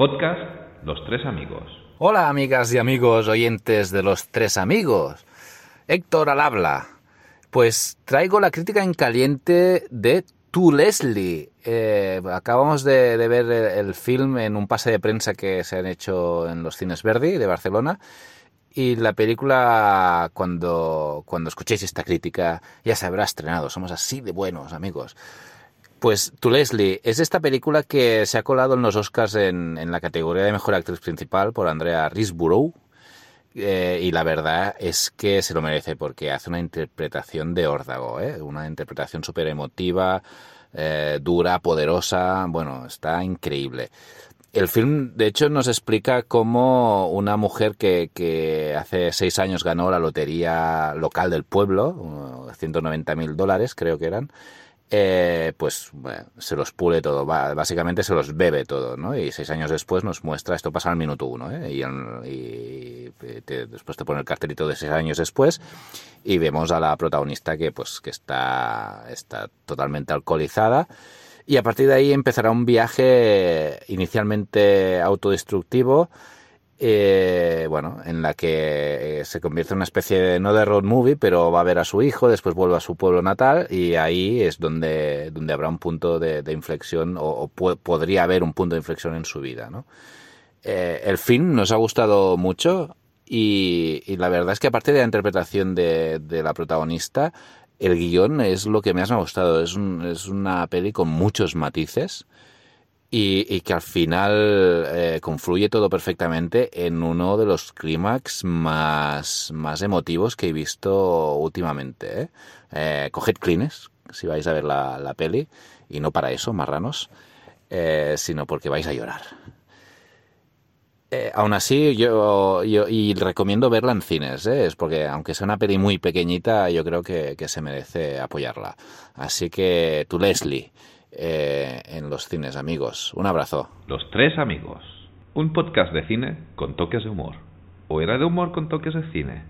Podcast Los Tres Amigos. Hola amigas y amigos oyentes de los tres amigos. Héctor al habla. Pues traigo la crítica en caliente de Tu Leslie. Eh, acabamos de, ver el, el film en un pase de prensa que se han hecho en los cines Verdi de Barcelona. Y la película, cuando, cuando escuchéis esta crítica, ya se habrá estrenado. Somos así de buenos, amigos. Pues Tu Leslie es esta película que se ha colado en los Oscars en, en la categoría de mejor actriz principal por Andrea Riseborough. Eh, y la verdad es que se lo merece porque hace una interpretación de órdago, ¿eh? una interpretación súper emotiva, eh, dura, poderosa. Bueno, está increíble. El film, de hecho, nos explica cómo una mujer que, que hace seis años ganó la lotería local del pueblo, 190 mil dólares creo que eran, eh, pues bueno, se los pule todo, básicamente se los bebe todo, ¿no? Y seis años después nos muestra, esto pasa al minuto uno, ¿eh? Y, y te- después te pone el cartelito de seis años después y vemos a la protagonista que pues que está, está totalmente alcoholizada y a partir de ahí empezará un viaje inicialmente autodestructivo eh, bueno, en la que eh, se convierte en una especie de, no de road movie, pero va a ver a su hijo, después vuelve a su pueblo natal y ahí es donde, donde habrá un punto de, inflexión o, podría haber un punto de inflexión en su vida, ¿no? Eh, el film nos ha gustado mucho y, y la verdad es que aparte de la interpretación de, de la protagonista, el guion es lo que más me ha gustado. Es, un- es una peli con muchos matices y, y que al final eh, confluye todo perfectamente en uno de los clímax más, más emotivos que he visto últimamente. ¿eh? Eh, coged clines si vais a ver la, la peli, y no para eso, marranos, eh, sino porque vais a llorar. Eh, aún así, yo, yo y recomiendo verla en cines, es porque aunque sea una peli muy pequeñita, yo creo que, que se merece apoyarla. Así que tu Leslie eh, en los cines, amigos. Un abrazo. Los Tres Amigos. Un podcast de cine con toques de humor. ¿O era de humor con toques de cine?